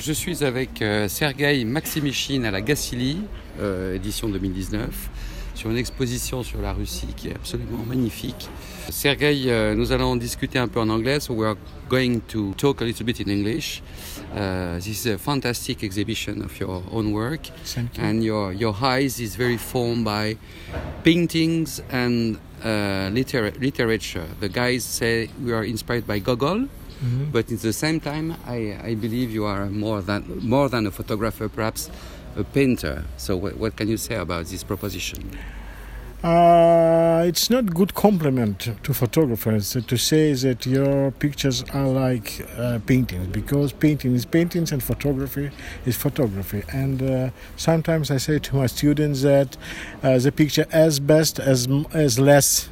Je suis avec euh, Sergei Maximichine à la Gassili, euh, édition 2019, sur une exposition sur la Russie qui est absolument magnifique. Sergei, euh, nous allons discuter un peu en anglais, so we are going to talk a little bit in English. Uh, this is a fantastic exhibition of your own work, Thank you. and your your eyes is very formed by paintings and uh, litera- literature. The guys say we are inspired by Gogol, Mhm. but at the same time, I, I believe you are more than more than a photographer, perhaps a painter. So, what, what can you say about this proposition? Uh, it's not good compliment to photographers to say that your pictures are like uh, paintings because painting is paintings and photography is photography. And uh, sometimes I say to my students that uh, the picture as best as as less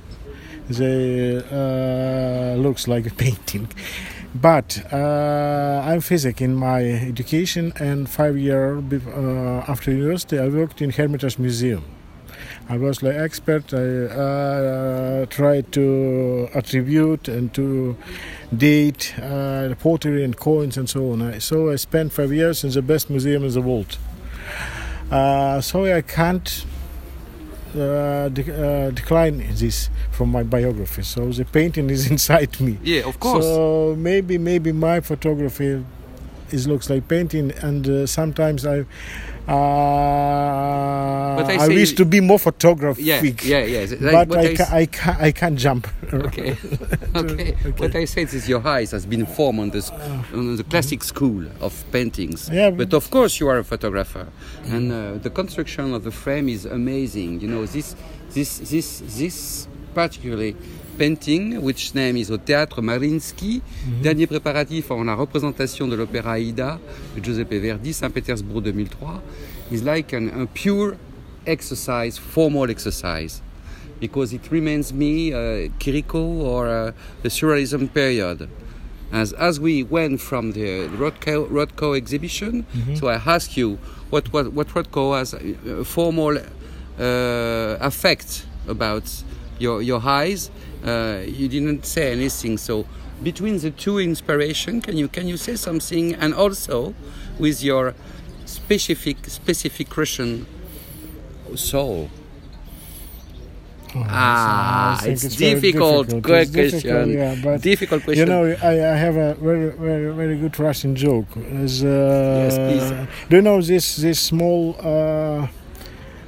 they uh, looks like a painting. But uh, I'm physic in my education, and five years uh, after university, I worked in Hermitage Museum. I was like expert. I uh, tried to attribute and to date uh, pottery and coins and so on. So I spent five years in the best museum in the world. Uh, so I can't uh, de- uh, decline this from my biography. So the painting is inside me. Yeah, of course. So maybe maybe my photography is looks like painting, and uh, sometimes I. Uh, But I I, wish to be more photographic. yeah, yeah, yeah. Like but I, I ca- I, ca- I can't jump. Okay, okay. What I said is your eyes has been formed on the on the classic school of paintings. Yeah, but of course you are a photographer, and uh, the construction of the frame is amazing. You know this this this this particularly painting, which name is au Théâtre Mariinsky, dernier préparatif en la représentation de l'opéra Aïda de Giuseppe Verdi, Saint-Pétersbourg 2003, is like an, a pure exercise, formal exercise because it reminds me uh, Chirico or uh, the Surrealism period. As, as we went from the Rothko, Rothko exhibition, so I ask you what, what, what Rothko has a formal uh, effect about your, your eyes. Uh, you didn't say anything. So between the two inspiration, can you, can you say something? And also with your specific, specific Russian soul. Ah, I think it's, difficult, difficult. Good It's difficult, question. yeah, but difficult You know, I, I have a very, very, very good Russian joke. Uh, please. Do you know this this small uh,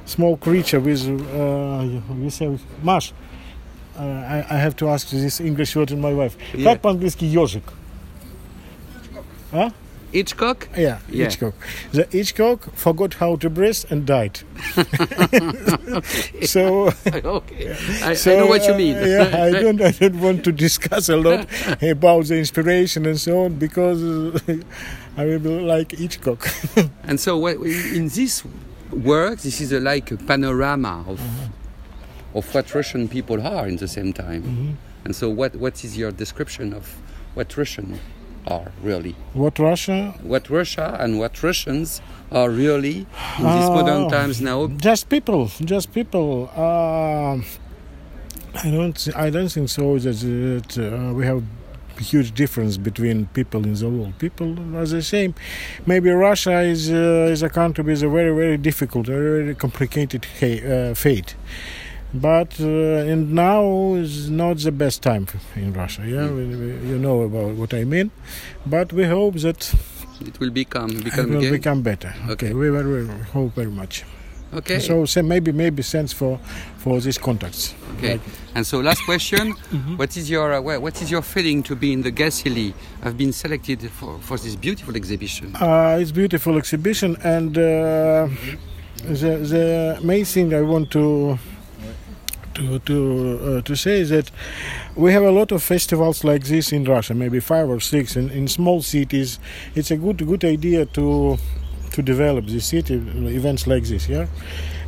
small creature with uh, you say Mash? Uh, I, I have to ask this English word in my wife. Yeah. Как по-английски ежик? А? Hitchcock? Yeah, Yeah. Hitchcock. The Hitchcock forgot how to breathe and died. so, okay, I, so I know what you uh, mean. yeah, I don't, I don't want to discuss a lot about the inspiration and so on because uh, I will be like Hitchcock. and so, what, in this work, this is a, like a panorama of of what Russian people are in the same time. And so, what what is your description of what Russian are really? what Russia? What Russia and what Russians are really in these modern Oh. times now? Just people, just people. Um I don't, I don't think so that, that uh, we have huge difference between people in the world. People are the same. Maybe Russia is uh, is a country with a very very difficult, very, very complicated ha- uh, fate. But uh, and now is not the best time in Russia. Yeah, we, we, you know about what I mean. But we hope that It will become become it will become better. Okay. Okay, we very, hope very much. okay. So, say maybe maybe thanks for for these contacts. Okay. Like- And so, last question: What is your uh, what is your feeling to be in the Gacilly? I've been selected for, for this beautiful exhibition. Uh, it's beautiful exhibition, and uh, the the main thing I want to to to uh, to say is that we have a lot of festivals like this in Russia, maybe five or six in, in small cities. It's a good good idea to to develop the city events like this, yeah.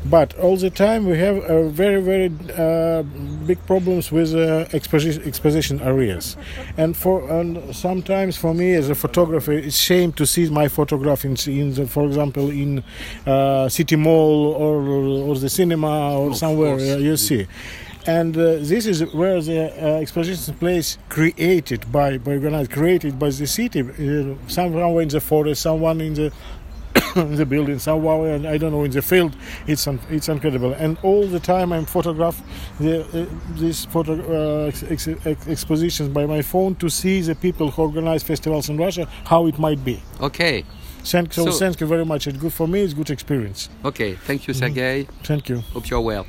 But all the time we have a very very uh, big problems with uh, exposition exposition areas, and for and sometimes for me as a photographer, it's shame to see my photograph in, in the, for example in uh, city mall or or the cinema or Of somewhere uh, you see. and uh, this is where the uh, exposition place created by by organized, created by the city. Uh, someone in the forest, someone in the the building somewhere and I don't know in the field it's un- it's incredible and all the time I'm photograph the, uh, these photo uh, ex- ex- expositions by my phone to see the people who organize festivals in Russia how it might be Okay. thank, so, So- thank you very much it's good for me it's good experience Okay. Thank you, Sergey. thank you Hope you're well.